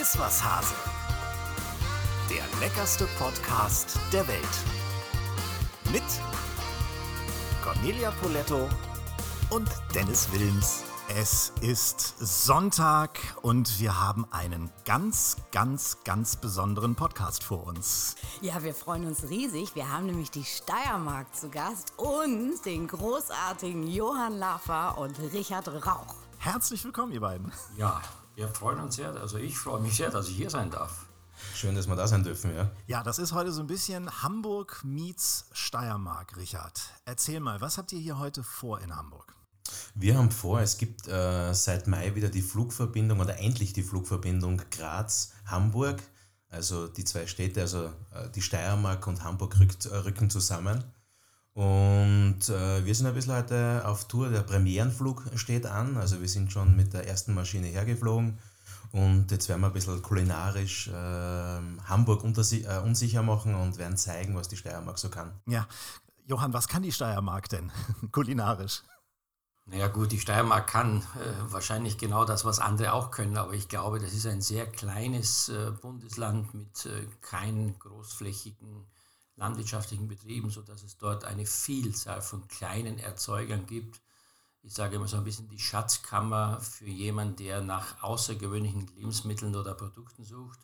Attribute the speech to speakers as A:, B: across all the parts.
A: Iss was Hase. Der leckerste Podcast der Welt. Mit Cornelia Poletto und Dennis Wilms. Es ist Sonntag und wir haben einen ganz, ganz, ganz besonderen Podcast vor uns.
B: Ja, wir freuen uns riesig. Wir haben nämlich die Steiermark zu Gast und den großartigen Johann Laffer und Richard Rauch.
A: Herzlich willkommen, ihr beiden.
C: Ja, wir freuen uns sehr. Also ich freue mich sehr, dass ich hier sein darf.
D: Schön, dass wir da sein dürfen, ja.
A: Ja, das ist heute so ein bisschen Hamburg meets Steiermark, Richard. Erzähl mal, was habt ihr hier heute vor in Hamburg?
D: Wir haben vor, es gibt äh, seit Mai wieder die Flugverbindung oder endlich die Flugverbindung Graz-Hamburg. Also die zwei Städte, also äh, die Steiermark und Hamburg rückt, äh, rücken zusammen. Und äh, wir sind ein bisschen heute auf Tour. Der Premierenflug steht an. Also wir sind schon mit der ersten Maschine hergeflogen. Und jetzt werden wir ein bisschen kulinarisch äh, Hamburg äh, unsicher machen und werden zeigen, was die Steiermark so kann.
A: Ja, Johann, was kann die Steiermark denn kulinarisch?
C: Naja gut, die Steiermark kann äh, wahrscheinlich genau das, was andere auch können, aber ich glaube, das ist ein sehr kleines äh, Bundesland mit äh, keinen großflächigen landwirtschaftlichen Betrieben, sodass es dort eine Vielzahl von kleinen Erzeugern gibt. Ich sage immer so ein bisschen die Schatzkammer für jemanden, der nach außergewöhnlichen Lebensmitteln oder Produkten sucht.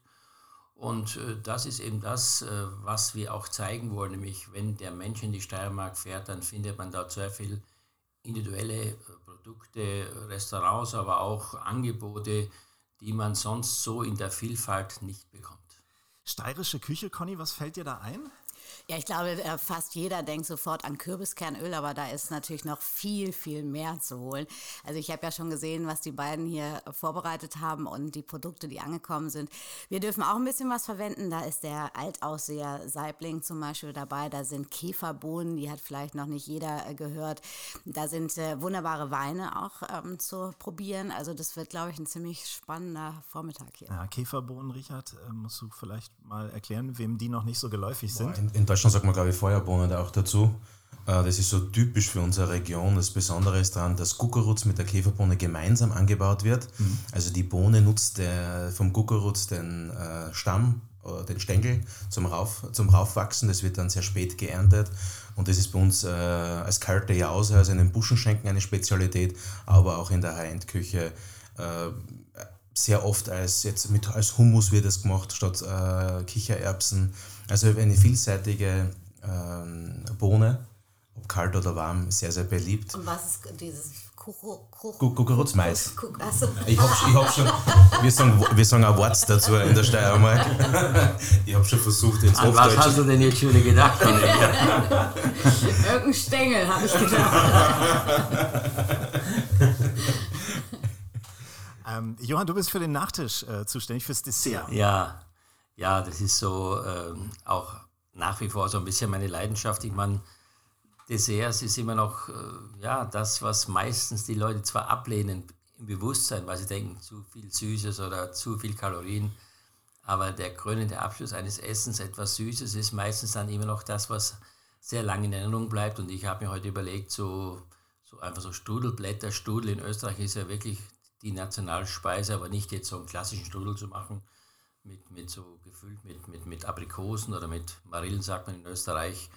C: Und äh, das ist eben das, äh, was wir auch zeigen wollen, nämlich wenn der Mensch in die Steiermark fährt, dann findet man dort sehr viel individuelle äh, Produkte, Restaurants, aber auch Angebote, die man sonst so in der Vielfalt nicht bekommt.
A: Steirische Küche, Conny, was fällt dir da ein?
B: Ja, ich glaube, äh, fast jeder denkt sofort an Kürbiskernöl, aber da ist natürlich noch viel, viel mehr zu holen. Also ich habe ja schon gesehen, was die beiden hier vorbereitet haben und die Produkte, die angekommen sind. Wir dürfen auch ein bisschen was verwenden. Da ist der Altausseher Saibling zum Beispiel dabei. Da sind Käferbohnen, die hat vielleicht noch nicht jeder äh, gehört. Da sind äh, wunderbare Weine auch ähm, zu probieren. Also das wird, glaube ich, ein ziemlich spannender Vormittag hier.
A: Ja, Käferbohnen, Richard, musst du vielleicht mal erklären, wem die noch nicht so geläufig sind?
D: In, in Deutschland sagt man, glaube ich, Feuerbohnen auch dazu. Äh, das ist so typisch für unsere Region. Das Besondere ist daran, dass Kukuruz mit der Käferbohne gemeinsam angebaut wird. Mhm. Also die Bohne nutzt der, vom Kukuruz den äh, Stamm oder den Stängel zum, Rauf, zum Raufwachsen. Das wird dann sehr spät geerntet. Und das ist bei uns äh, als kalte Jause, also in den Buschenschenken eine Spezialität, aber auch in der High-End-Küche äh, sehr oft als, jetzt mit, als Hummus wird es gemacht statt äh, Kichererbsen. Also eine vielseitige ähm, Bohne, ob kalt oder warm, sehr, sehr beliebt.
B: Und was ist dieses
D: Kukurutzmais. Also. Ich habe ich hab schon, wir sagen, wir sagen ein Wort dazu in der Steiermark. Ich habe schon versucht, ins
C: An was hast du denn jetzt schon gedacht?
B: Irgendein Stängel, habe ich gedacht.
A: ähm, Johann, du bist für den Nachtisch äh, zuständig, fürs Dessert.
C: Ja, ja, das ist so ähm, auch nach wie vor so ein bisschen meine Leidenschaft. Ich meine, Desserts ist immer noch äh, ja, das, was meistens die Leute zwar ablehnen im Bewusstsein, weil sie denken, zu viel Süßes oder zu viel Kalorien. Aber der krönende Abschluss eines Essens, etwas Süßes, ist meistens dann immer noch das, was sehr lange in Erinnerung bleibt. Und ich habe mir heute überlegt, so, so einfach so Strudelblätter, Strudel in Österreich ist ja wirklich die Nationalspeise, aber nicht jetzt so einen klassischen Strudel zu machen, mit, mit so gefüllt mit, mit, mit Aprikosen oder mit Marillen, sagt man in Österreich.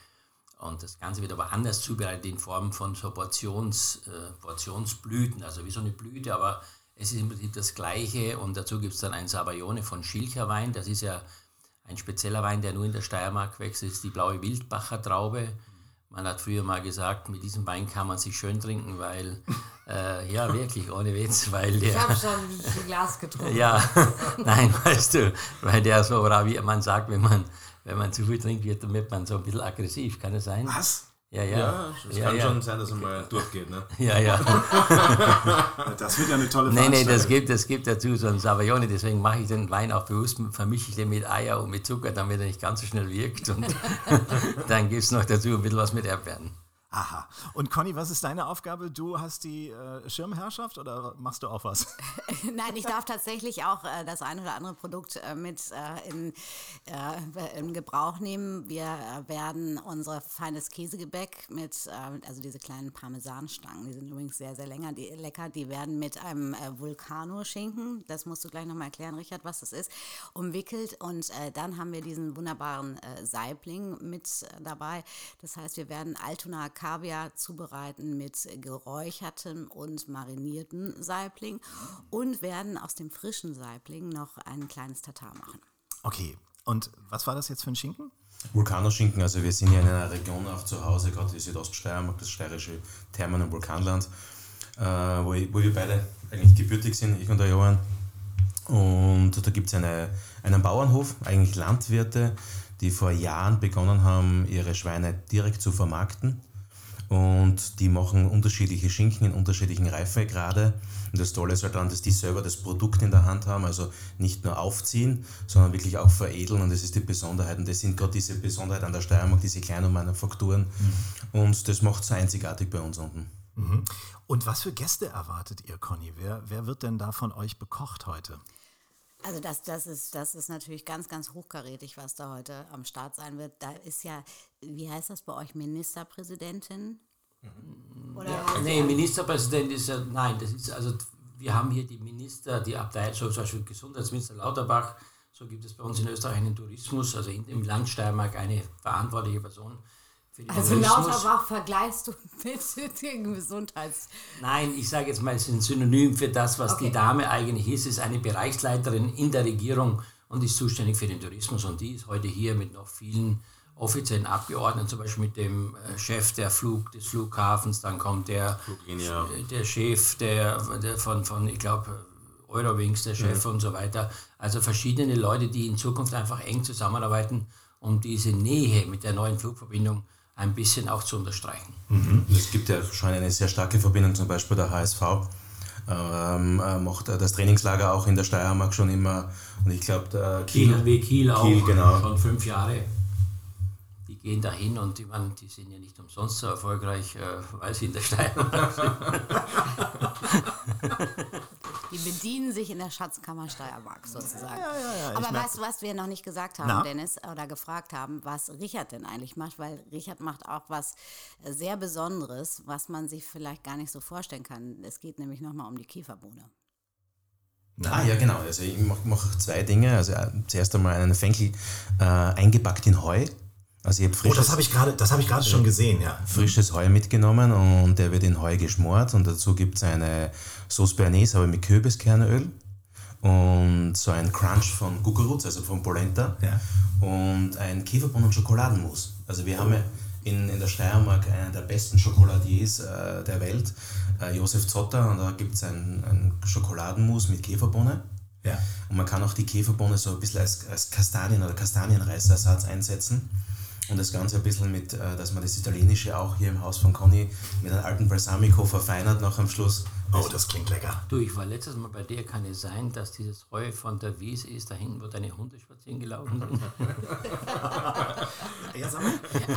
C: Und das Ganze wird aber anders zubereitet in Form von so Portions, äh, Portionsblüten, also wie so eine Blüte, aber es ist im Prinzip das Gleiche. Und dazu gibt es dann ein Sabayone von Schilcherwein. Das ist ja ein spezieller Wein, der nur in der Steiermark wächst. Das ist die blaue Wildbacher Traube. Man hat früher mal gesagt, mit diesem Wein kann man sich schön trinken, weil, äh, ja, wirklich, ohne Witz, weil der.
B: Ich habe schon ein Glas getrunken.
C: ja, nein, weißt du, weil der so, wie man sagt, wenn man, wenn man zu viel trinkt, wird, wird man so ein bisschen aggressiv, kann es sein?
A: Was?
C: Ja, ja.
D: Ja, es
C: ja,
D: kann
C: ja.
D: schon sein, dass er mal durchgeht. Ne?
C: Ja, ja.
A: Das wird ja eine tolle
C: Nee, nee, das gibt, das gibt dazu so einen Sabayone, deswegen mache ich den Wein auch bewusst, vermische ich den mit Eier und mit Zucker, damit er nicht ganz so schnell wirkt. Und dann gibt es noch dazu ein bisschen was mit Erdbeeren.
A: Aha. Und Conny, was ist deine Aufgabe? Du hast die äh, Schirmherrschaft oder machst du auch was?
B: Nein, ich darf tatsächlich auch äh, das ein oder andere Produkt äh, mit äh, in, äh, in, Gebrauch nehmen. Wir äh, werden unser feines Käsegebäck mit, also diese kleinen Parmesanstangen, die sind übrigens sehr, sehr länger, die, lecker, die werden mit einem Vulcano-Schinken, das musst du gleich nochmal erklären, Richard, was das ist, umwickelt. Und dann haben wir diesen wunderbaren Saibling mit dabei. Das heißt, wir werden Altona Kaviar zubereiten mit geräuchertem und mariniertem Saibling und werden aus dem frischen Saibling noch ein kleines Tatar machen.
A: Okay, und was war das jetzt für ein Schinken?
D: Vulkanoschinken, also wir sind ja in einer Region auch zu Hause, gerade die Südoststeiermark, das steirische Thermen- und Vulkanland, äh, wo, ich, wo, wir beide eigentlich gebürtig sind, ich und der Johann. Und da gibt es eine, einen Bauernhof, eigentlich Landwirte, die vor Jahren begonnen haben, ihre Schweine direkt zu vermarkten und die machen unterschiedliche Schinken in unterschiedlichen Reifegrade. Und das Tolle ist halt daran, dass die selber das Produkt in der Hand haben, also nicht nur aufziehen, sondern wirklich auch veredeln. Und das ist die Besonderheit. Und das sind gerade diese Besonderheit an der Steiermark, diese kleinen Manufakturen. Mhm. Und das macht es einzigartig bei uns unten.
A: Mhm. Und was für Gäste erwartet ihr, Conny? Wer, wer wird denn da von euch bekocht heute?
B: Also das, das, ist, das ist natürlich ganz, ganz hochkarätig, was da heute am Start sein wird. Da ist ja, wie heißt das bei euch, Ministerpräsidentin?
C: Mhm. Oder ja, nee, Ministerpräsident ist ja, nein, das ist also, wir haben hier die Minister, die Abteilung, so zum Beispiel Gesundheitsminister Lauterbach, so gibt es bei uns in Österreich einen Tourismus, also in dem Land Steiermark eine verantwortliche Person
B: also Lauterbach vergleichst du mit dem Gesundheits...
C: Nein, ich sage jetzt mal, es ist ein Synonym für das, was okay. die Dame eigentlich ist. Sie ist eine Bereichsleiterin in der Regierung und ist zuständig für den Tourismus. Und die ist heute hier mit noch vielen offiziellen Abgeordneten, zum Beispiel mit dem äh, Chef der Flug, des Flughafens, dann kommt der, äh, der Chef der, der von, von, ich glaube, Eurowings, der Chef ja. und so weiter. Also verschiedene Leute, die in Zukunft einfach eng zusammenarbeiten, um diese Nähe mit der neuen Flugverbindung ein bisschen auch zu unterstreichen.
D: Mhm. Es gibt ja schon eine sehr starke Verbindung, zum Beispiel der HSV ähm, äh, macht äh, das Trainingslager auch in der Steiermark schon immer. Und ich glaube, der
C: Kiel, Kiel, Kiel auch Kiel, genau. schon fünf Jahre. Die gehen dahin und die, man, die sind ja nicht umsonst so erfolgreich, äh, weil sie in der Steiermark sind.
B: Die bedienen sich in der Schatzkammer Steiermark sozusagen. Ja, ja, ja, Aber weißt du, was wir noch nicht gesagt haben, Na? Dennis, oder gefragt haben, was Richard denn eigentlich macht? Weil Richard macht auch was sehr Besonderes, was man sich vielleicht gar nicht so vorstellen kann. Es geht nämlich nochmal um die Kieferbohne.
D: Ah, ja, genau. Also ich mache mach zwei Dinge. Also äh, zuerst einmal einen Fenkel äh, eingepackt in Heu.
A: Also ich oh, das habe ich gerade hab schon gesehen, ja.
D: Frisches Heu mitgenommen und der wird in Heu geschmort und dazu gibt es eine Sauce Bernays, aber mit Kürbiskernöl und so ein Crunch von Gugarutz, also von Polenta ja. und ein Kieferbohnen- und Schokoladenmus. Also wir haben ja in, in der Steiermark einen der besten Schokoladiers äh, der Welt, äh, Josef Zotter, und da gibt es ein, ein Schokoladenmus mit Käferbohne. Ja. Und man kann auch die Käferbohne so ein bisschen als, als Kastanien- oder Kastanienreisersatz einsetzen. Und das Ganze ein bisschen mit, äh, dass man das Italienische auch hier im Haus von Conny mit einem alten Balsamico verfeinert noch am Schluss.
A: Oh, das klingt lecker.
C: Du, ich war letztes Mal bei dir, kann es sein, dass dieses Heu von der Wiese ist, da hinten, wo deine Hunde spazieren gelaufen sind?
B: ja,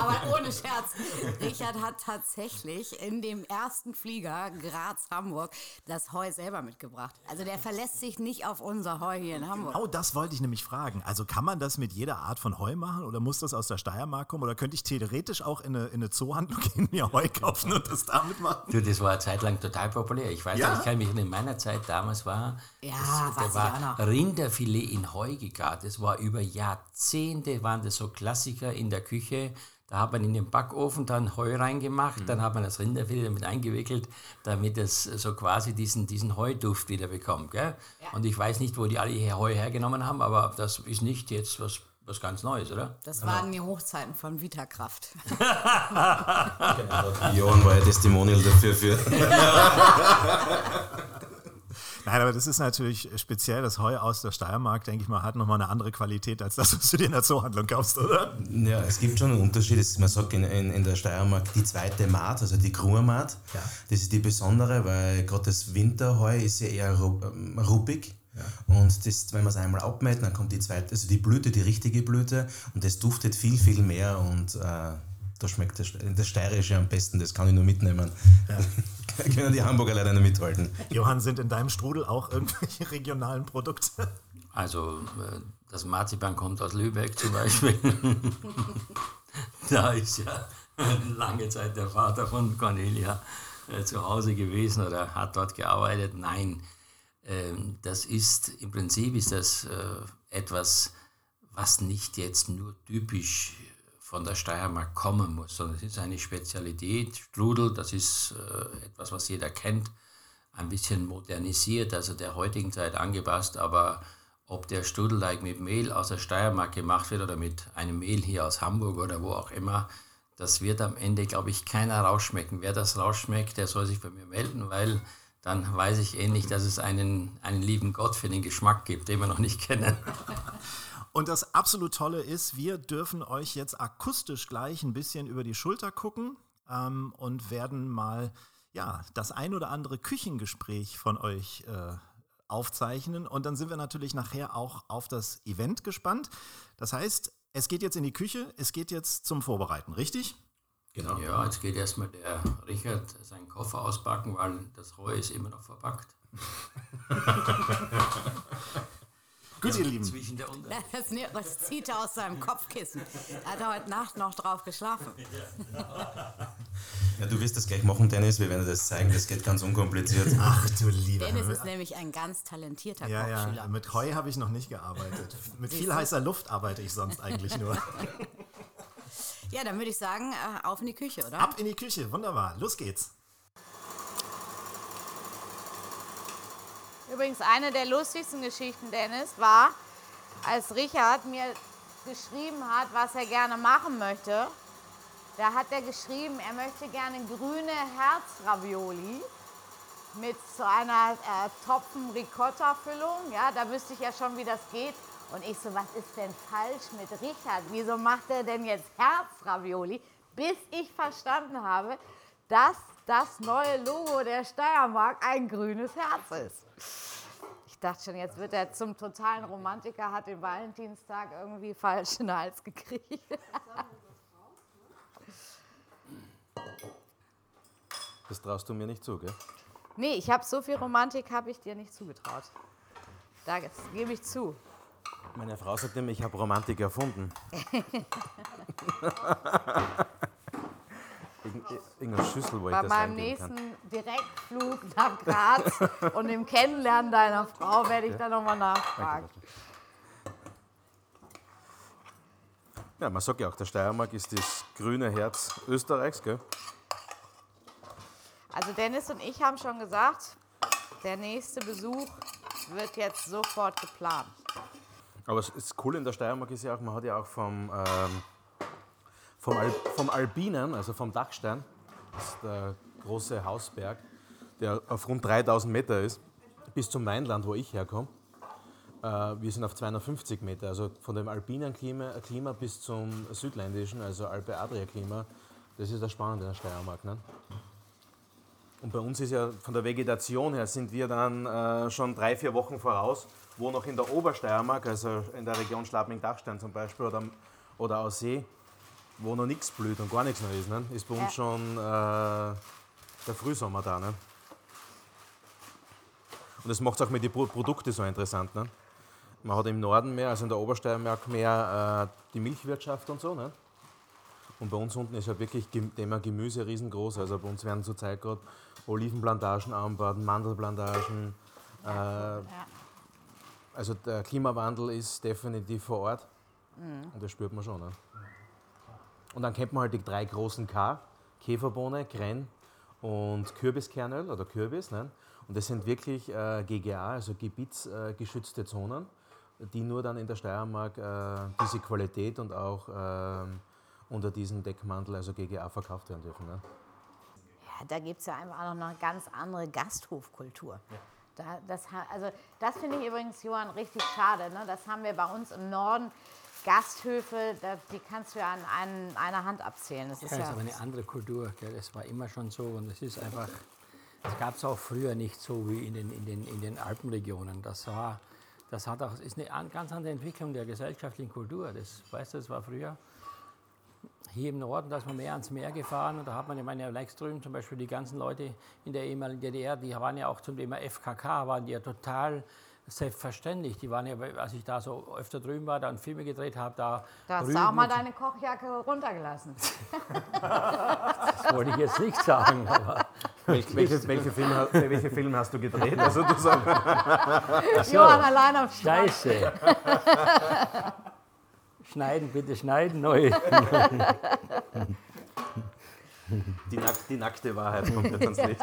B: Aber ohne Scherz, Richard hat tatsächlich in dem ersten Flieger Graz-Hamburg das Heu selber mitgebracht. Also der verlässt sich nicht auf unser Heu hier in Hamburg.
A: Genau das wollte ich nämlich fragen. Also kann man das mit jeder Art von Heu machen oder muss das aus der Steiermark kommen oder könnte ich theoretisch auch in eine, in eine Zoohandlung gehen, mir Heu kaufen und das damit machen?
C: Du, das war eine Zeit lang total populär. Ich weiß, ja? ich kann mich in meiner Zeit damals war,
B: ja,
C: das, da war Rinderfilet in Heu gegart. Das war über Jahrzehnte, waren das so Klassiker in der Küche. Da hat man in den Backofen dann Heu reingemacht, mhm. dann hat man das Rinderfilet damit eingewickelt, damit es so quasi diesen, diesen Heuduft wieder bekommt. Gell? Ja. Und ich weiß nicht, wo die alle hier Heu hergenommen haben, aber das ist nicht jetzt was was ganz Neues, oder?
B: Das waren die Hochzeiten von Vitakraft.
D: genau, Johann war ja Testimonial dafür. Für.
A: Nein, aber das ist natürlich speziell. Das Heu aus der Steiermark, denke ich mal, hat nochmal eine andere Qualität als das, was du dir in der Zoohandlung kaufst, oder?
D: Ja, es gibt schon einen Unterschied. Man sagt in, in, in der Steiermark die zweite Maat, also die Kruhermaat. Ja. Das ist die besondere, weil gerade das Winterheu ist ja eher ähm, ruppig. Ja. Und das, wenn man es einmal abmäht, dann kommt die zweite, also die Blüte, die richtige Blüte und das duftet viel, viel mehr und äh, da schmeckt das, das Steirische am besten, das kann ich nur mitnehmen. Ja. können die Hamburger leider nicht mithalten.
A: Johann, sind in deinem Strudel auch irgendwelche regionalen Produkte?
C: Also äh, das Marzipan kommt aus Lübeck zum Beispiel. da ist ja lange Zeit der Vater von Cornelia äh, zu Hause gewesen oder hat dort gearbeitet. Nein, das ist im Prinzip ist das äh, etwas, was nicht jetzt nur typisch von der Steiermark kommen muss, sondern es ist eine Spezialität. Strudel, das ist äh, etwas, was jeder kennt, ein bisschen modernisiert, also der heutigen Zeit angepasst, aber ob der Strudelteig mit Mehl aus der Steiermark gemacht wird oder mit einem Mehl hier aus Hamburg oder wo auch immer, das wird am Ende, glaube ich, keiner rausschmecken. Wer das rausschmeckt, der soll sich bei mir melden, weil dann weiß ich ähnlich, dass es einen, einen lieben Gott für den Geschmack gibt, den wir noch nicht kennen.
A: Und das absolut Tolle ist, wir dürfen euch jetzt akustisch gleich ein bisschen über die Schulter gucken ähm, und werden mal ja, das ein oder andere Küchengespräch von euch äh, aufzeichnen. Und dann sind wir natürlich nachher auch auf das Event gespannt. Das heißt, es geht jetzt in die Küche, es geht jetzt zum Vorbereiten, richtig?
C: Genau. Ja, jetzt geht erstmal der Richard seinen Koffer auspacken, weil das Heu ist immer noch verpackt.
A: Gut, ja, ihr Lieben.
E: Zwischen der das, das zieht er aus seinem Kopfkissen. Er hat heute Nacht noch drauf geschlafen.
D: Ja, du wirst das gleich machen, Dennis. Wir werden das zeigen. Das geht ganz unkompliziert.
A: Ach du lieber.
E: Dennis ist nämlich ein ganz talentierter ja, Kochschüler.
A: Ja, mit Heu habe ich noch nicht gearbeitet. Mit viel heißer Luft arbeite ich sonst eigentlich nur.
E: Ja, dann würde ich sagen, äh, auf in die Küche, oder?
A: Ab in die Küche, wunderbar. Los geht's.
B: Übrigens, eine der lustigsten Geschichten, Dennis, war, als Richard mir geschrieben hat, was er gerne machen möchte. Da hat er geschrieben, er möchte gerne grüne Herzravioli mit so einer äh, Topfen Ricotta-Füllung. Ja, da wüsste ich ja schon, wie das geht. Und ich so, was ist denn falsch mit Richard? Wieso macht er denn jetzt Herzravioli? Bis ich verstanden habe, dass das neue Logo der Steiermark ein grünes Herz ist. Ich dachte schon, jetzt wird er zum totalen Romantiker, hat den Valentinstag irgendwie falsch in den Hals gekriegt.
D: Das traust du mir nicht zu, gell?
B: Nee, ich habe so viel Romantik, habe ich dir nicht zugetraut. Da gebe ich zu.
D: Meine Frau sagt immer, ich habe Romantik erfunden. Irgendeine Schüssel
B: wollte Bei meinem nächsten kann. Direktflug nach Graz und im Kennenlernen deiner Frau werde ich da nochmal nachfragen.
D: Ja, man sagt ja auch, der Steiermark ist das grüne Herz Österreichs, gell?
B: Also Dennis und ich haben schon gesagt, der nächste Besuch wird jetzt sofort geplant.
D: Aber das Coole in der Steiermark ist ja auch, man hat ja auch vom ähm, vom, Al vom Alpinen, also vom Dachstein, das ist der große Hausberg, der auf rund 3000 Meter ist, bis zum Mainland, wo ich herkomme. Äh, wir sind auf 250 Meter, also von dem alpinen Klima, Klima bis zum südländischen, also Alpe-Adria-Klima. Das ist das Spannende in der Steiermark. Ne? Und bei uns ist ja von der Vegetation her sind wir dann äh, schon drei, vier Wochen voraus, wo noch in der Obersteiermark, also in der Region Schladming-Dachstein zum Beispiel oder, oder Aussee, wo noch nichts blüht und gar nichts mehr ist, ne? ist bei uns ja. schon äh, der Frühsommer da. Ne? Und das macht es auch mit den Produkten so interessant. Ne? Man hat im Norden mehr, also in der Obersteiermark mehr äh, die Milchwirtschaft und so. Ne? Und bei uns unten ist ja wirklich Thema Gemüse riesengroß. Also bei uns werden zurzeit gerade Olivenplantagen angebaut, Mandelplantagen. Äh. Also der Klimawandel ist definitiv vor Ort. Mhm. Und das spürt man schon. Ne? Und dann kennt man halt die drei großen K, Käferbohne, Krenn und Kürbiskernöl oder Kürbis. Ne? Und das sind wirklich äh, GGA, also gebietsgeschützte äh, Zonen, die nur dann in der Steiermark äh, diese Qualität und auch ähm, unter diesem Deckmantel, also GGA, verkauft werden dürfen. Ne?
B: Ja, da gibt es ja einfach auch noch eine ganz andere Gasthofkultur. Ja. Da, das, also, das finde ich übrigens, Johann, richtig schade. Ne? Das haben wir bei uns im Norden Gasthöfe, die kannst du ja an einen, einer Hand abzählen.
C: Das ist ja, ja ist aber eine andere Kultur. Gell? Das war immer schon so und es ist einfach, das gab es auch früher nicht so wie in den, in den, in den Alpenregionen. Das war, das hat auch, ist eine ganz andere Entwicklung der gesellschaftlichen Kultur. Das, weißt du, das war früher. Hier im Norden, da ist man mehr ans Meer gefahren und da hat man, ich meine, links drüben zum Beispiel die ganzen Leute in der ehemaligen DDR, die waren ja auch zum Thema FKK, waren die ja total selbstverständlich. Die waren ja, als ich da so öfter drüben war, da und Filme gedreht habe, da.
B: Da hast du auch mal deine Kochjacke runtergelassen.
C: das wollte ich jetzt nicht sagen, aber.
D: Welche, welche, welche, Filme, welche Filme hast du gedreht? Also, du
B: sagst, Johann allein auf
C: Strand. Scheiße. Schneiden, bitte schneiden, neu.
D: Die, nack die, nackte Wahrheit kommt jetzt ans Licht.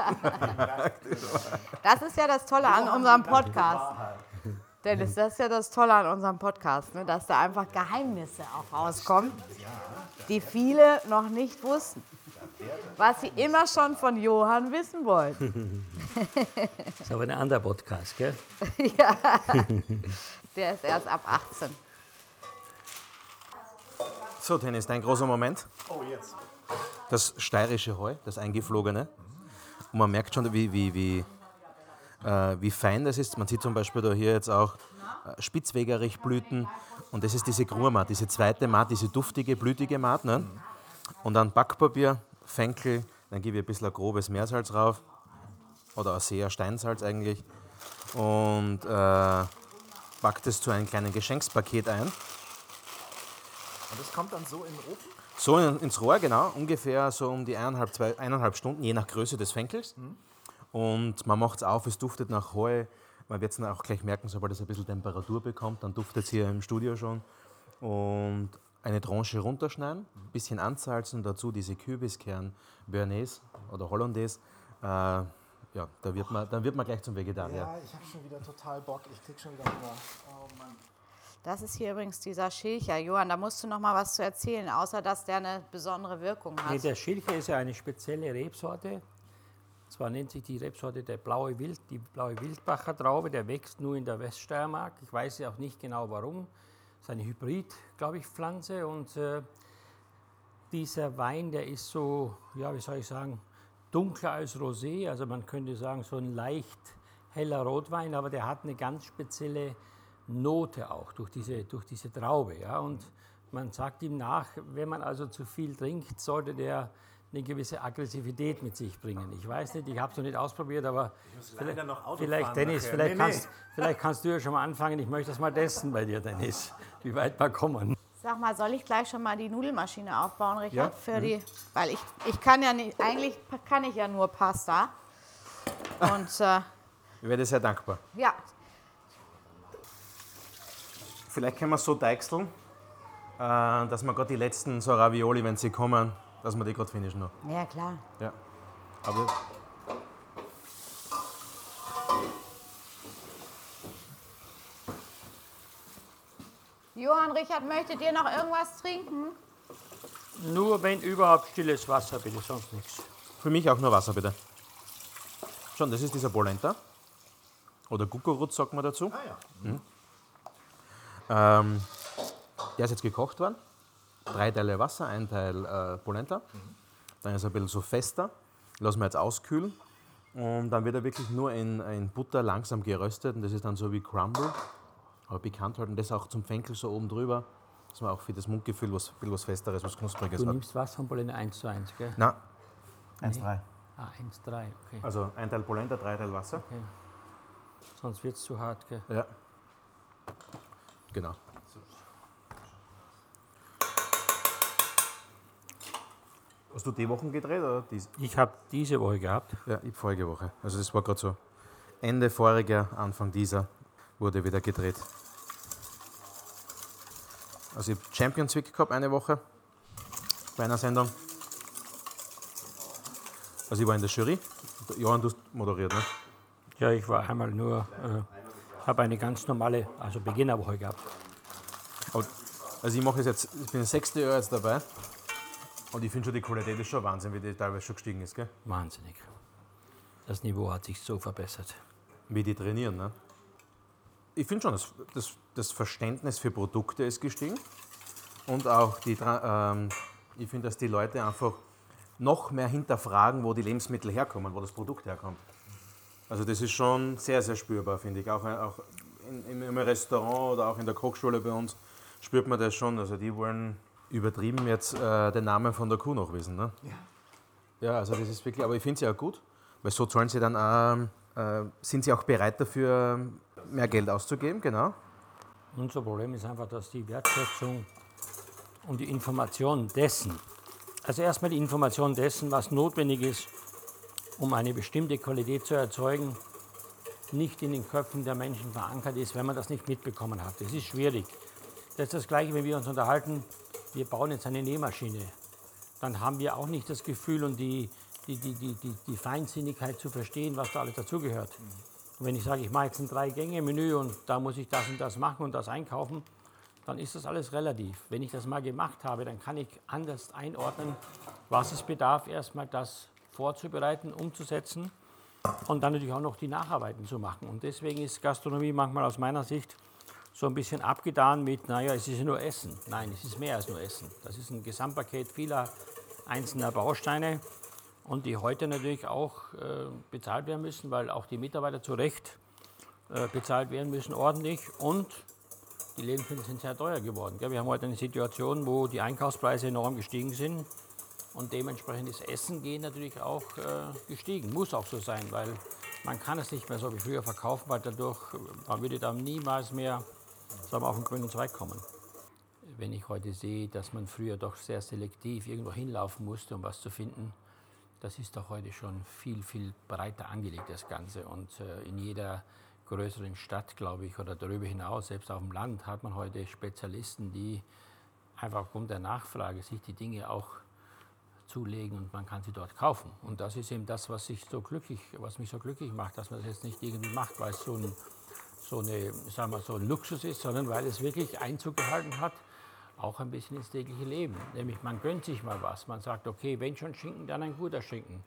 B: Das ist ja das Tolle an unserem Podcast. Dennis, das ist ja das Tolle an unserem Podcast, ne? dass da einfach Geheimnisse auch rauskommen, die viele noch nicht wussten. Was sie immer schon von Johann wissen wollten.
C: Das ist aber ein anderer Podcast, gell?
B: ja, der ist erst ab 18.
D: So, Dennis, dein großer Moment.
A: Oh, jetzt
D: das steirische Heu, das eingeflogene. Und man merkt schon, wie, wie, wie, äh, wie fein das ist. Man sieht zum Beispiel da hier jetzt auch äh, Spitzwegerichblüten. Und das ist diese Grurmat, diese zweite Maat, diese duftige, blütige Maat. Ne? Und dann Backpapier, Fenkel, dann gebe ich ein bisschen ein grobes Meersalz drauf. Oder ein sehr Steinsalz eigentlich. Und äh, back das zu einem kleinen Geschenkspaket ein.
A: Und das kommt dann so in den Ofen?
D: So ins Rohr, genau, ungefähr so um die eineinhalb, zwei, eineinhalb Stunden, je nach Größe des Fenkels. Mhm. Und man macht es auf, es duftet nach Heu. Man wird es dann auch gleich merken, sobald es ein bisschen Temperatur bekommt, dann duftet es hier im Studio schon. Und eine Tranche runterschneiden, ein bisschen ansalzen, dazu diese Kürbiskern, Bernays oder Hollandaise. Äh, ja, da wird man, dann wird man gleich zum Vegetarier.
A: Ja, ich habe schon wieder total Bock, ich krieg schon wieder Hunger. Oh Mann.
B: Das ist hier übrigens dieser Schilcher. Johann, da musst du noch mal was zu erzählen, außer dass der eine besondere Wirkung hat.
C: Nee, der Schilcher ist ja eine spezielle Rebsorte. Zwar nennt sich die Rebsorte der blaue Wild, die blaue Wildbacher Traube. Der wächst nur in der Weststeiermark. Ich weiß ja auch nicht genau warum. Das ist eine Hybrid, glaube ich, Pflanze. Und äh, dieser Wein, der ist so, ja, wie soll ich sagen, dunkler als Rosé. Also man könnte sagen, so ein leicht heller Rotwein, aber der hat eine ganz spezielle Note auch durch diese, durch diese Traube. Ja? Und man sagt ihm nach, wenn man also zu viel trinkt, sollte der eine gewisse Aggressivität mit sich bringen. Ich weiß nicht, ich habe es noch nicht ausprobiert, aber vielleicht, vielleicht Dennis, vielleicht, nee, kannst, nee. vielleicht kannst du ja schon mal anfangen. Ich möchte das mal testen bei dir, Dennis, wie weit wir kommen.
B: Sag mal, soll ich gleich schon mal die Nudelmaschine aufbauen, Richard? Ja? Für mhm. die, weil ich, ich kann ja nicht, eigentlich kann ich ja nur Pasta. Und, äh,
D: ich werde sehr dankbar.
B: Ja,
D: Vielleicht können wir es so deichseln, äh, dass wir gerade die letzten so Ravioli, wenn sie kommen, dass wir die gerade finishen noch.
B: Ja, klar.
D: Ja. Aber
B: Johann Richard, möchtet ihr noch irgendwas trinken?
C: Nur wenn überhaupt stilles Wasser, bitte, sonst nichts.
D: Für mich auch nur Wasser, bitte. Schon, das ist dieser Polenta. Oder Gukurutz, sagt man dazu.
A: Ah ja. Mhm.
D: Ähm, der ist jetzt gekocht worden. Drei Teile Wasser, ein Teil äh, Polenta. Mhm. Dann ist er ein bisschen so fester. Lassen wir jetzt auskühlen. Und dann wird er wirklich nur in, in Butter langsam geröstet. Und das ist dann so wie Crumble. Aber bekannt halt. Und das auch zum Fenkel so oben drüber. Dass man auch für das Mundgefühl was, was Festeres, was Knuspriges
C: hat. Du nimmst Wasser von Polenta 1 zu 1, gell?
D: Nein, 1 3.
C: Ah, 1 3, okay.
D: Also ein Teil Polenta, drei Teil Wasser.
C: Okay. Sonst wird es zu hart, gell?
D: Ja. Genau. Hast du die Woche gedreht oder dies?
C: Ich habe diese Woche gehabt.
D: Ja, ich vorige Woche. Also das war gerade so Ende voriger, Anfang dieser wurde wieder gedreht. Also ich habe Champions Week gehabt eine Woche bei einer Sendung. Also ich war in der Jury. Johann, du hast moderiert, ne?
C: Ja, ich war einmal nur äh, habe eine ganz normale, also Beginnerwoche gehabt.
D: Also ich mache es jetzt, ich bin das sechste Jahr jetzt dabei und ich finde schon die Qualität ist schon Wahnsinn, wie die teilweise schon gestiegen ist, gell?
C: Wahnsinnig. Das Niveau hat sich so verbessert.
D: Wie die trainieren, ne? Ich finde schon, das, das, das, Verständnis für Produkte ist gestiegen und auch die, ähm, ich finde, dass die Leute einfach noch mehr hinterfragen, wo die Lebensmittel herkommen, wo das Produkt herkommt. Also das ist schon sehr, sehr spürbar, finde ich. Auch, auch in, im Restaurant oder auch in der Kochschule bei uns spürt man das schon. Also die wollen, übertrieben jetzt äh, den Namen von der Kuh noch wissen. Ne? Ja. ja, also das ist wirklich, aber ich finde es ja auch gut, weil so zahlen sie dann auch, äh, sind sie auch bereit dafür, mehr Geld auszugeben, genau.
C: Unser Problem ist einfach, dass die Wertschätzung und die Information dessen, also erstmal die Information dessen, was notwendig ist, um eine bestimmte Qualität zu erzeugen, nicht in den Köpfen der Menschen verankert ist, wenn man das nicht mitbekommen hat. Das ist schwierig. Das ist das Gleiche, wenn wir uns unterhalten, wir bauen jetzt eine Nähmaschine. Dann haben wir auch nicht das Gefühl und die, die, die, die, die, die Feinsinnigkeit zu verstehen, was da alles dazugehört. Und wenn ich sage, ich mache jetzt ein Drei-Gänge-Menü und da muss ich das und das machen und das einkaufen, dann ist das alles relativ. Wenn ich das mal gemacht habe, dann kann ich anders einordnen, was es bedarf, erstmal das vorzubereiten, umzusetzen und dann natürlich auch noch die Nacharbeiten zu machen. Und deswegen ist Gastronomie manchmal aus meiner Sicht so ein bisschen abgetan mit, naja, es ist ja nur Essen. Nein, es ist mehr als nur Essen. Das ist ein Gesamtpaket vieler einzelner Bausteine und die heute natürlich auch äh, bezahlt werden müssen, weil auch die Mitarbeiter zu Recht äh, bezahlt werden müssen, ordentlich. Und die Lebensmittel sind sehr teuer geworden. Gell? Wir haben heute eine Situation, wo die Einkaufspreise enorm gestiegen sind und dementsprechend ist Essen gehen natürlich auch äh, gestiegen. Muss auch so sein, weil man kann es nicht mehr so wie früher verkaufen, weil dadurch, man würde dann niemals mehr sagen wir, auf den grünen Zweig kommen. Wenn ich heute sehe, dass man früher doch sehr selektiv irgendwo hinlaufen musste, um was zu finden, das ist doch heute schon viel, viel breiter angelegt, das Ganze. Und äh, in jeder größeren Stadt, glaube ich, oder darüber hinaus, selbst auf dem Land, hat man heute Spezialisten, die einfach aufgrund der Nachfrage sich die Dinge auch zulegen und man kann sie dort kaufen. Und das ist eben das, was, so glücklich, was mich so glücklich macht, dass man das jetzt nicht irgendwie macht, weil es so ein so, eine, sagen wir, so ein Luxus ist, sondern weil es wirklich Einzug gehalten hat, auch ein bisschen ins tägliche Leben. Nämlich man gönnt sich mal was. Man sagt, okay, wenn schon Schinken, dann ein guter Schinken.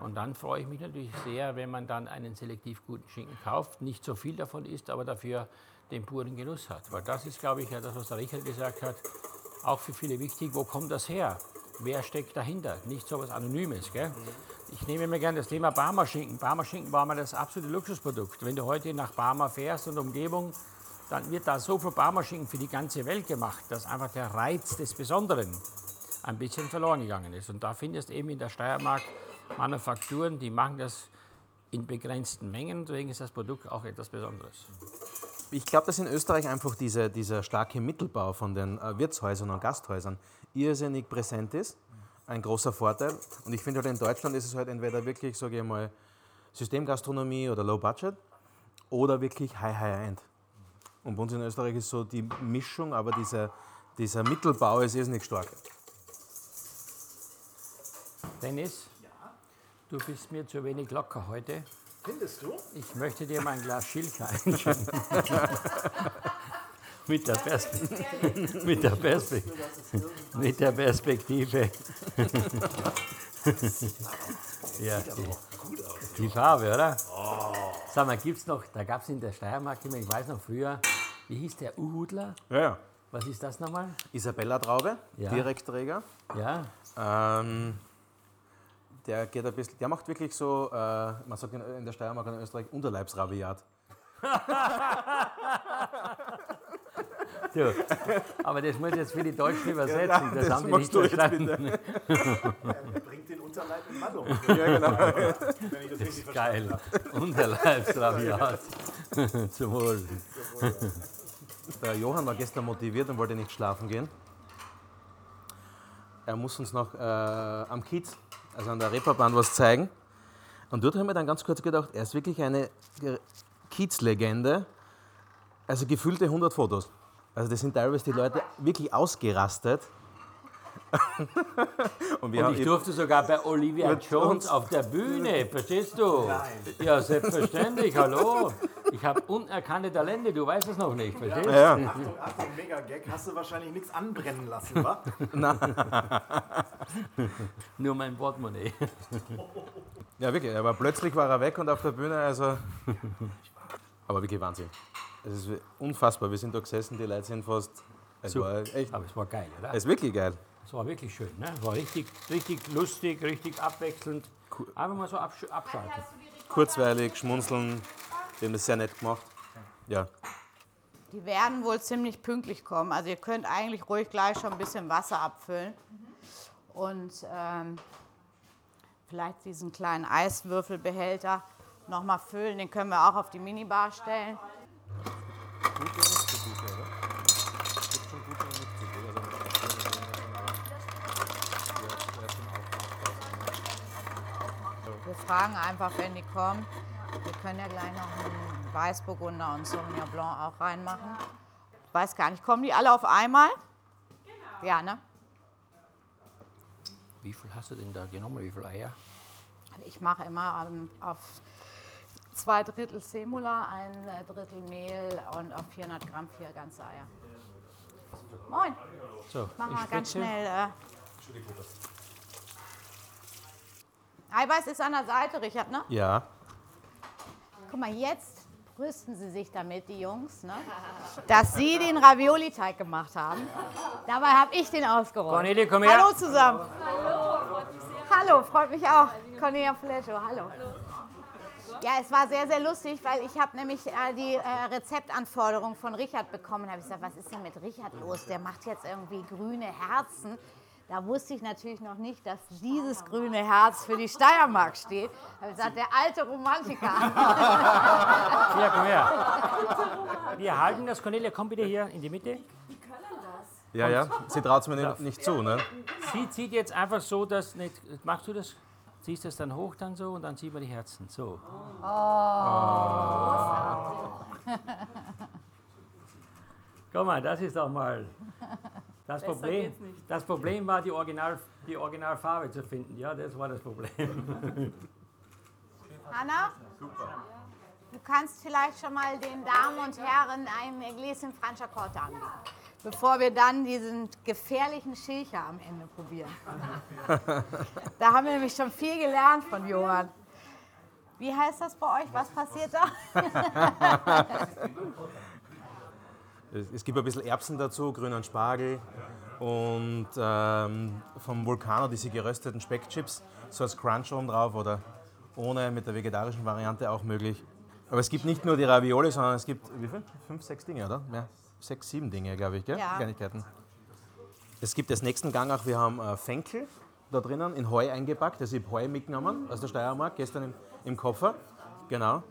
C: Und dann freue ich mich natürlich sehr, wenn man dann einen selektiv guten Schinken kauft, nicht so viel davon isst, aber dafür den puren Genuss hat. Weil das ist, glaube ich, ja das, was der Richard gesagt hat, auch für viele wichtig, wo kommt das her? Wer steckt dahinter? Nicht so etwas Anonymes. Gell? Ich nehme mir gerne das Thema Barmer-Schinken. Barmer-Schinken war mal das absolute Luxusprodukt. Wenn du heute nach Barmer fährst und Umgebung, dann wird da so viel Barmer-Schinken für die ganze Welt gemacht, dass einfach der Reiz des Besonderen ein bisschen verloren gegangen ist. Und da findest du eben in der Steiermark Manufakturen, die machen das in begrenzten Mengen, deswegen ist das Produkt auch etwas Besonderes.
D: Ich glaube, dass in Österreich einfach diese, dieser starke Mittelbau von den äh, Wirtshäusern und Gasthäusern irrsinnig präsent ist ein großer Vorteil. Und ich finde halt in Deutschland ist es halt entweder wirklich, sage ich mal, Systemgastronomie oder Low Budget oder wirklich High High End. Und bei uns in Österreich ist so die Mischung, aber dieser, dieser Mittelbau ist irrsinnig stark.
C: Dennis, du bist mir zu wenig locker heute.
A: Findest du?
C: Ich möchte dir mal ein Glas Schilke einschenken. mit, der mit, der mit der Perspektive. ja, die, die, Farbe, oder? Oh. Sag mal, gibt's noch, da gab es in der Steiermark immer, ich weiß noch früher, wie hieß der Uhudler?
D: Ja, ja.
C: Was ist das nochmal?
D: Isabella Traube, ja. Direktträger.
C: Ja.
D: Ähm, der geht ein bisschen, der macht wirklich so, äh, man sagt in, der Steiermark und in Österreich Unterleibsrabiat.
C: du, aber das muss ich jetzt für die Deutschen übersetzen. Ja, das, das haben die nicht verstanden.
A: er bringt den Unterleib in Wallung.
D: Ja, genau.
C: Wenn ich das, das ist geil. Unterleibsrabiat. Zum Wohl.
D: Der Johann war gestern motiviert und wollte nicht schlafen gehen. Er muss uns noch äh, am Kiez, also an der Reeperbahn, was zeigen. Und dort haben wir dann ganz kurz gedacht, er ist wirklich eine Kiez-Legende. Also gefühlte 100 Fotos. Also das sind teilweise die Leute wirklich ausgerastet.
C: und, und, ich durfte sogar bei Olivia Jones auf der Bühne, verstehst du? Nein. Ja, selbstverständlich, hallo. Ich habe unerkannte Talente, du weißt es noch nicht, verstehst du? Ja.
A: Achtung, Achtung, mega Gag, hast du wahrscheinlich nichts anbrennen lassen, wa?
D: Nein.
C: Nur mein Portemonnaie.
D: Ja, wirklich, aber plötzlich war er weg und auf der Bühne, also... Aber wirklich Wahnsinn. Es ist unfassbar. Wir sind da gesessen, die Leute sind fast.
C: Es so, war echt, aber es war geil, oder?
D: Es ist wirklich geil.
C: Es war wirklich schön. Ne? Es war richtig, richtig lustig, richtig abwechselnd. Einfach mal so absch abschalten.
D: Kurzweilig, schmunzeln. Wir haben das sehr nett gemacht. Ja.
B: Die werden wohl ziemlich pünktlich kommen. Also ihr könnt eigentlich ruhig gleich schon ein bisschen Wasser abfüllen. Und ähm, vielleicht diesen kleinen Eiswürfelbehälter nochmal füllen. Den können wir auch auf die Minibar stellen. Wir fragen einfach, wenn die kommen. Wir können ja gleich noch einen Weißburgunder und Sauvignon Blanc auch reinmachen. Ich weiß gar nicht, kommen die alle auf einmal? Ja, ne?
C: Wie viel hast du denn da genommen? Wie viele Eier?
B: Ich mache immer ähm, auf zwei Drittel Semula, ein äh, Drittel Mehl und auf 400 Gramm vier ganze Eier. Moin,
C: So,
B: machen
C: ich
B: wir ganz schnell. Äh. Eiweiß ist an der Seite, Richard, ne?
D: Ja.
B: Guck mal, jetzt brüsten sie sich damit, die Jungs, ne? dass sie den Ravioli-Teig gemacht haben. Dabei habe ich den ausgerollt.
C: Cornelia, komm her.
B: Hallo zusammen. Hallo, freut mich auch. Cornelia Fletcho, hallo. Ja, es war sehr, sehr lustig, weil ich habe nämlich äh, die äh, Rezeptanforderung von Richard bekommen. Da habe ich gesagt, was ist denn mit Richard los? Der macht jetzt irgendwie grüne Herzen. Da wusste ich natürlich noch nicht, dass dieses grüne Herz für die Steiermark steht. Da habe ich gesagt, der alte Romantiker.
C: Hier, komm her. Wir halten das. Cornelia, komm bitte hier in die Mitte.
D: Ja, ja. Sie traut es mir nicht, nicht zu, ne?
C: Sie zieht jetzt einfach so, dass nicht. Machst du das? Ziehst das dann hoch dann so und dann sieht man die Herzen. So. Guck mal, das ist doch mal. Das Problem, das Problem war, die, Original, die Originalfarbe zu finden. Ja, das war das Problem.
B: Hanna? Du kannst vielleicht schon mal den Damen und Herren ein Gläschen Franciacorta anbieten, bevor wir dann diesen gefährlichen Schilcher am Ende probieren. da haben wir nämlich schon viel gelernt von Johann. Wie heißt das bei euch? Was passiert da?
D: Es, gibt ein bisschen Erbsen dazu, grünen Spargel und ähm, vom Vulcano diese gerösteten Speckchips, so als Crunch oben drauf oder ohne mit der vegetarischen Variante auch möglich. Aber es gibt nicht nur die Ravioli, sondern es gibt, wie viel? Fünf, sechs Dinge, oder? Ja, sechs, sieben Dinge, glaube ich, gell?
B: Ja.
D: Kleinigkeiten. Es gibt als nächsten Gang auch, wir haben äh, Fenkel da drinnen, in Heu eingepackt. Also ich habe Heu mitgenommen aus der Steiermark, gestern im, im Koffer. Genau.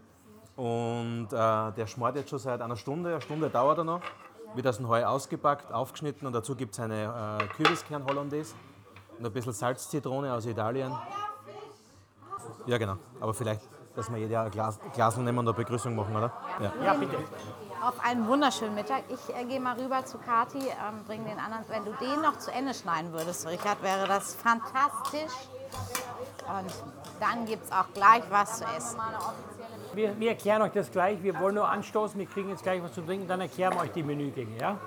D: Und äh, der schmort jetzt schon seit einer Stunde, eine Stunde dauert er noch. Wird aus dem Heu ausgepackt, aufgeschnitten und dazu gibt es eine äh, Kürbiskern-Hollandaise und ein bisschen Salzzitrone aus Italien. Ja, genau. Aber vielleicht, dass wir jeder ein Glas, Glas nehmen und eine Begrüßung machen, oder? Ja.
C: Ja, bitte.
B: Auf einen wunderschönen Mittag. Ich äh, gehe mal rüber zu Kati, ähm, bring den anderen. Wenn du den noch zu Ende schneiden würdest, Richard, wäre das fantastisch. Und dann gibt es auch gleich was zu essen.
C: Wir, wir erklären euch das gleich. Wir wollen nur anstoßen. Wir kriegen jetzt gleich was zu trinken. Dann erklären wir euch die Menügänge. Ja?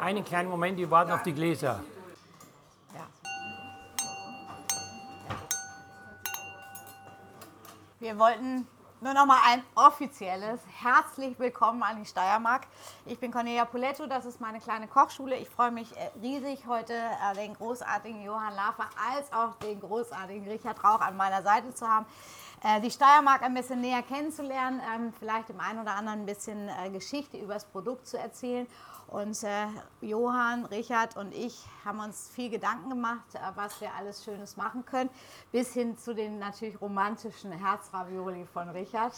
C: Einen kleinen Moment, wir warten auf die Gläser.
B: Wir wollten nur noch mal ein offizielles herzlich willkommen an die Steiermark. Ich bin Cornelia Poletto, das ist meine kleine Kochschule. Ich freue mich äh, riesig, heute äh, den großartigen Johann Lafer als auch den großartigen Richard Rauch an meiner Seite zu haben. Äh, Die Steiermark ein bisschen näher kennenzulernen, ähm, vielleicht dem einen oder anderen ein bisschen äh, Geschichte über das Produkt zu erzählen. Und äh, Johann, Richard und ich haben uns viel Gedanken gemacht, was wir alles Schönes machen können, bis hin zu den natürlich romantischen Herzravioli von Richard.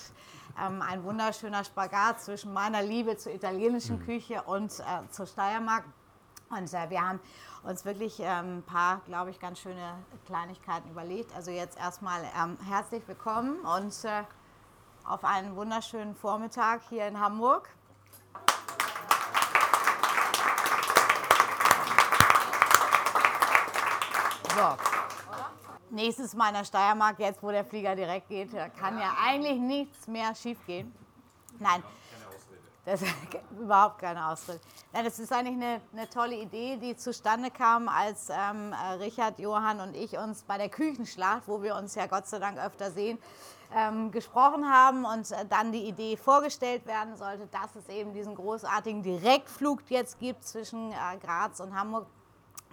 B: Ähm, ein wunderschöner Spagat zwischen meiner Liebe zur italienischen Küche und zur Steiermark. Und äh, wir haben uns wirklich ähm, ein paar, glaube ich, ganz schöne Kleinigkeiten überlegt. Also jetzt erstmal ähm, herzlich willkommen und äh, auf einen wunderschönen Vormittag hier in Hamburg. So. Nächstes Mal in der Steiermark, jetzt wo der Flieger direkt geht, da kann ja eigentlich nichts mehr schiefgehen. Nein, das ist überhaupt keine Ausrede. Nein, das ist eigentlich eine, eine tolle Idee, die zustande kam, als ähm, äh, Richard, Johann und ich uns bei der Küchenschlacht, wo wir uns ja Gott sei Dank öfter sehen, ähm, gesprochen haben und äh, dann die Idee vorgestellt werden sollte, dass es eben diesen großartigen Direktflug jetzt gibt zwischen äh, Graz und Hamburg.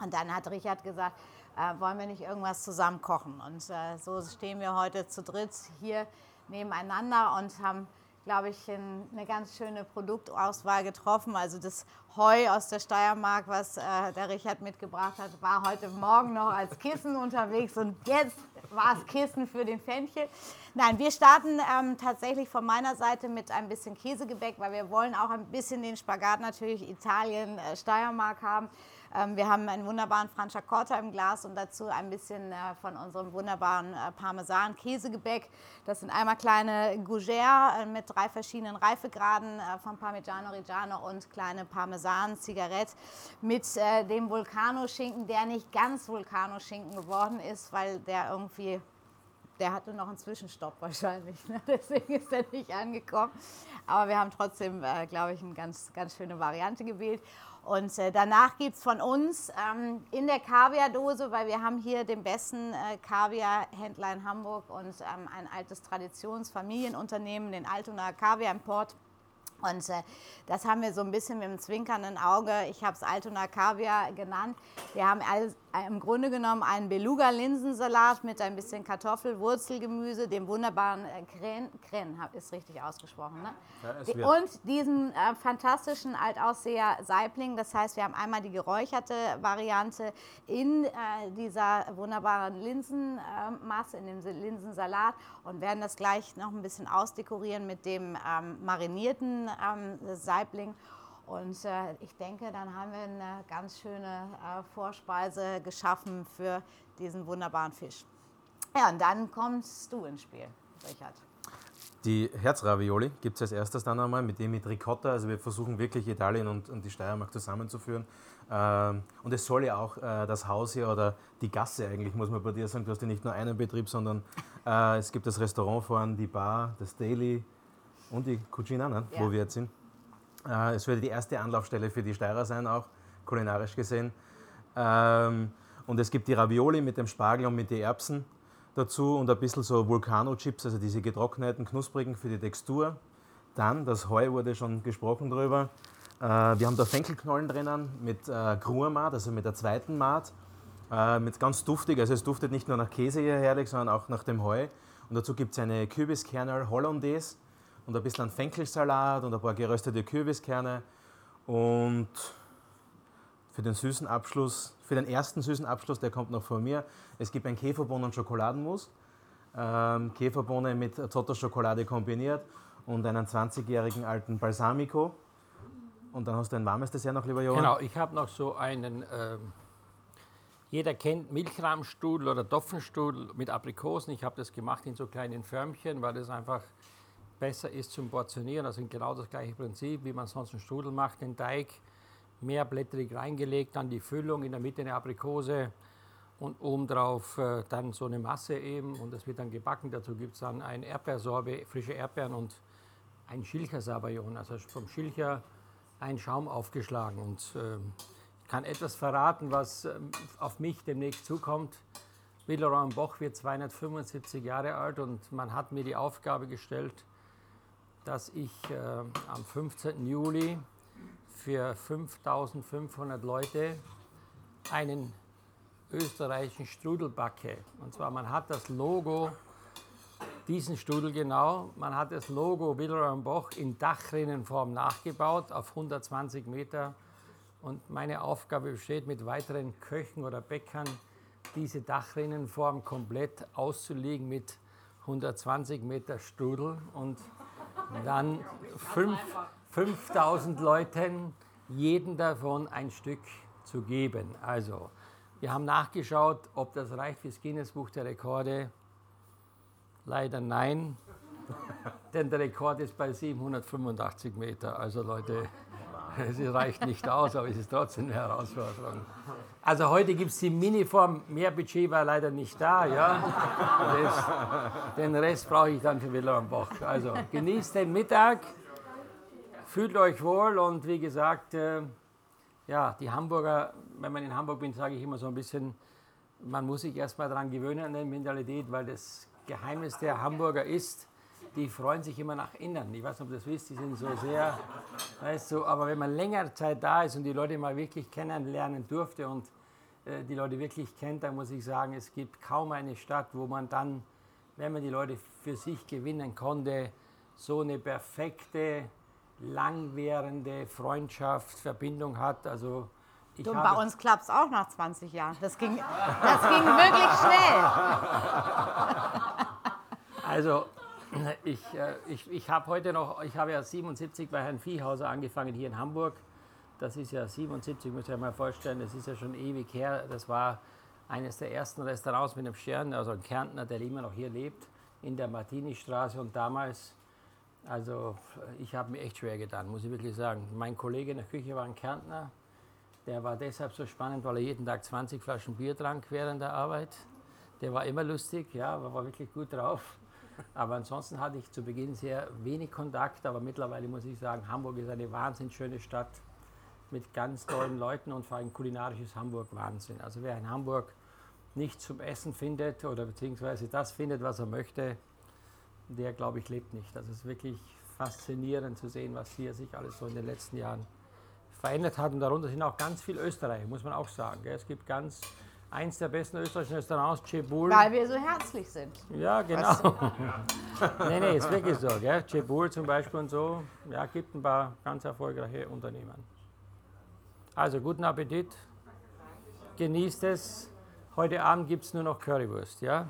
B: Und dann hat Richard gesagt, äh, wollen wir nicht irgendwas zusammen kochen? Und äh, so stehen wir heute zu dritt hier nebeneinander und haben glaube ich, eine ganz schöne Produktauswahl getroffen. Also das Heu aus der Steiermark, was äh, der Richard mitgebracht hat, war heute Morgen noch als Kissen unterwegs und jetzt war es Kissen für den Fenchel. Nein, wir starten ähm, tatsächlich von meiner Seite mit ein bisschen Käsegebäck, weil wir wollen auch ein bisschen den Spagat natürlich Italien-Steiermark äh, haben. Ähm, wir haben einen wunderbaren Franciacorta im Glas und dazu ein bisschen äh, von unserem wunderbaren äh, Parmesan-Käsegebäck. Das sind einmal kleine Gougère äh, mit drei verschiedenen Reifegraden von Parmigiano Reggiano und kleine Parmesan-Zigarette mit dem Vulcano-Schinken, der nicht ganz Vulcano-Schinken geworden ist, weil der irgendwie der hatte noch einen Zwischenstopp wahrscheinlich. Ne? Deswegen ist er nicht angekommen. Aber wir haben trotzdem, äh, glaube ich, eine ganz, ganz schöne Variante gewählt. Und äh, danach gibt es von uns ähm, in der Kaviardose, weil wir haben hier den besten äh, Kaviarhändler in Hamburg und ähm, ein altes Traditionsfamilienunternehmen, den Altona Kaviar Import. Und äh, das haben wir so ein bisschen mit einem zwinkernden Auge, ich habe es Altona Kaviar genannt. Wir haben alles, äh, im Grunde genommen einen Beluga-Linsensalat mit ein bisschen Kartoffel, Wurzelgemüse, dem wunderbaren äh, Kren, Kren ist richtig ausgesprochen, ne? Ja, und diesen äh, fantastischen Altausseher Saibling. Das heißt, wir haben einmal die geräucherte Variante in äh, dieser wunderbaren Linsenmasse, in dem Linsensalat und werden das gleich noch ein bisschen ausdekorieren mit dem ähm, marinierten ähm, Saibling. Und äh, ich denke, dann haben wir eine ganz schöne äh, Vorspeise geschaffen für diesen wunderbaren Fisch. Ja, und dann kommst du ins Spiel, Richard.
D: Die Herzravioli gibt es als erstes dann einmal mit dem mit Ricotta. Also wir versuchen wirklich Italien und, und die Steiermark zusammenzuführen. Ähm, und es soll ja auch äh, das Haus hier oder die Gasse eigentlich, muss man bei dir sagen, du hast ja nicht nur einen Betrieb, sondern äh, es gibt das Restaurant vorne, die Bar, das Daily und die Cucina, ne, ja. wo wir jetzt sind. Äh, es würde die erste Anlaufstelle für die Steirer sein, auch kulinarisch gesehen. Ähm, und es gibt die Ravioli mit dem Spargel und mit den Erbsen dazu und ein bisschen so Vulcano-Chips, also diese getrockneten, knusprigen für die Textur. Dann, das Heu wurde schon gesprochen drüber. Äh, wir haben da Fenkelknollen drinnen mit äh, Kruermat, also mit der zweiten Maat. mit ganz duftig, also es duftet nicht nur nach Käse hier herrlich, sondern auch nach dem Heu. Und dazu gibt es eine Kürbiskernel Hollandaise und ein bisschen Fenkelsalat und ein paar geröstete Kürbiskerne. Und für den süßen Abschluss, für den ersten süßen Abschluss, der kommt noch von mir, es gibt ein Käferbohnen- und Schokoladenmus. Ähm, Käferbohne mit Zotto-Schokolade kombiniert und einen 20-jährigen alten Balsamico. Und dann hast du ein warmes Dessert noch, lieber Johann.
C: Genau, ich habe noch so einen, ähm, jeder kennt Milchrahmstrudel oder Topfenstrudel mit Aprikosen. Ich habe das gemacht in so kleinen Förmchen, weil das einfach besser ist zum Portionieren. Also genau das gleiche Prinzip, wie man sonst einen Strudel macht, den Teig mehrblättrig reingelegt, dann die Füllung, in der Mitte eine Aprikose und obendrauf äh, dann so eine Masse eben und das wird dann gebacken. Dazu gibt es dann ein Erdbeersorbe, frische Erdbeeren und ein Schilcher-Sabayon, also vom Schilcher ein Schaum aufgeschlagen. Und äh, ich kann etwas verraten, was äh, auf mich demnächst zukommt. Villeroy Boch wird 275 Jahre alt und man hat mir die Aufgabe gestellt, dass ich äh, am 15. Juli für 5500 Leute einen österreichischen Strudel backe. Und zwar, man hat das Logo, diesen Strudel genau, man hat das Logo Willeroy Boch in Dachrinnenform nachgebaut auf 120 Meter. Und meine Aufgabe besteht, mit weiteren Köchen oder Bäckern diese Dachrinnenform komplett auszulegen mit 120 Meter Strudel und dann fünf, 5000 Leuten jeden davon ein Stück zu geben. Also, wir haben nachgeschaut, ob das reicht fürs Guinness-Buch der Rekorde. Leider nein, denn der Rekord ist bei 785 Meter. Also Leute, es reicht nicht aus, aber es ist trotzdem eine Herausforderung. Also heute gibt es die Miniform, mehr Budget war leider nicht da. Ja? Das, den Rest brauche ich dann für Villa am Bach. Also genießt den Mittag, fühlt euch wohl und wie gesagt, äh, ja, die Hamburger, wenn man in Hamburg bin, sage ich immer so ein bisschen, man muss sich erstmal daran gewöhnen an die Mentalität, weil das Geheimnis der Hamburger ist, die freuen sich immer nach innen. Ich weiß nicht, ob du das wisst, die sind so sehr, weißt du, aber wenn man länger Zeit da ist und die Leute mal wirklich kennenlernen durfte und äh, die Leute wirklich kennt, dann muss ich sagen, es gibt kaum eine Stadt, wo man dann, wenn man die Leute für sich gewinnen konnte, so eine perfekte, langwährende Freundschaft, Verbindung hat. Also ich
B: Du, bei uns klappt es auch nach 20 Jahren. Das ging, das ging wirklich schnell.
C: Also ich, äh, ich, ich habe heute noch, ich habe ja 77 bei Herrn Viehhauser angefangen hier in Hamburg. Das ist ja 77, muss ich mal vorstellen, das ist ja schon ewig her. Das war eines der ersten Restaurants mit einem Stern, also ein Kärntner, der immer noch hier lebt, in der Martini-Straße. Und damals, also ich habe mir echt schwer getan, muss ich wirklich sagen. Mein Kollege in der Küche war ein Kärntner. Der war deshalb so spannend, weil er jeden Tag 20 Flaschen Bier trank während der Arbeit. Der war immer lustig, ja, war wirklich gut drauf. Aber ansonsten hatte ich zu Beginn sehr wenig Kontakt, aber mittlerweile muss ich sagen, Hamburg ist eine wahnsinnig schöne Stadt mit ganz tollen Leuten und vor allem kulinarisches Hamburg Wahnsinn. Also wer in Hamburg nicht zum Essen findet oder beziehungsweise das findet, was er möchte, der glaube ich lebt nicht. Das ist wirklich faszinierend zu sehen, was hier sich alles so in den letzten Jahren verändert hat. Und darunter sind auch ganz viel Österreicher, muss man auch sagen. Es gibt ganz eins der besten österreichischen Restaurants, Cebul.
B: Weil wir so herzlich sind.
C: Ja, genau. nee, nee, ist wirklich so. Gell? Cebul zum Beispiel und so. Ja, gibt ein paar ganz erfolgreiche Unternehmen. Also guten Appetit. Genießt es. Heute Abend gibt es nur noch Currywurst, ja?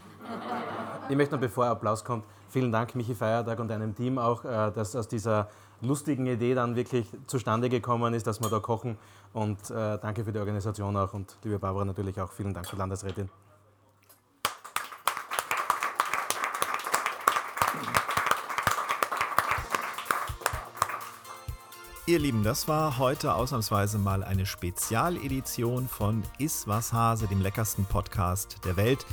D: Ich möchte noch, bevor Applaus kommt, vielen Dank, Michi Feiertag und deinem Team auch, äh, dass aus dieser lustigen Idee dann wirklich zustande gekommen ist, dass wir da kochen. Und äh, danke für die Organisation auch und liebe Barbara natürlich auch. Vielen Dank, Frau Landesrätin.
A: Ihr Lieben, das war heute ausnahmsweise mal eine Spezialedition von Iswas Hase, dem leckersten Podcast der Welt.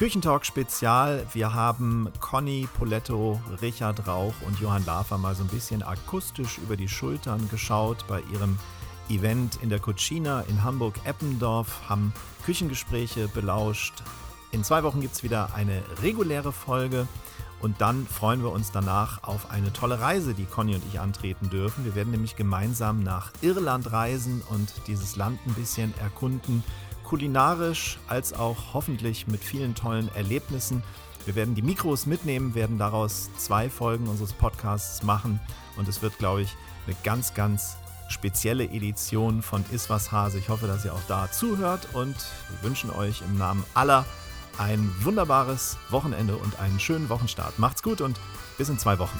A: Küchentalk Spezial. Wir haben Conny Poletto, Richard Rauch und Johann Lafer mal so ein bisschen akustisch über die Schultern geschaut bei ihrem Event in der Cucina in Hamburg-Eppendorf, haben Küchengespräche belauscht. In zwei Wochen gibt es wieder eine reguläre Folge. Und dann freuen wir uns danach auf eine tolle Reise, die Conny und ich antreten dürfen. Wir werden nämlich gemeinsam nach Irland reisen und dieses Land ein bisschen erkunden, kulinarisch als auch hoffentlich mit vielen tollen Erlebnissen. Wir werden die Mikros mitnehmen, werden daraus zwei Folgen unseres Podcasts machen und es wird, glaube ich, eine ganz, ganz spezielle Edition von Iswas Hase. Ich hoffe, dass ihr auch da zuhört und wir wünschen euch im Namen aller ein wunderbares Wochenende und einen schönen Wochenstart. Macht's gut und bis in zwei Wochen.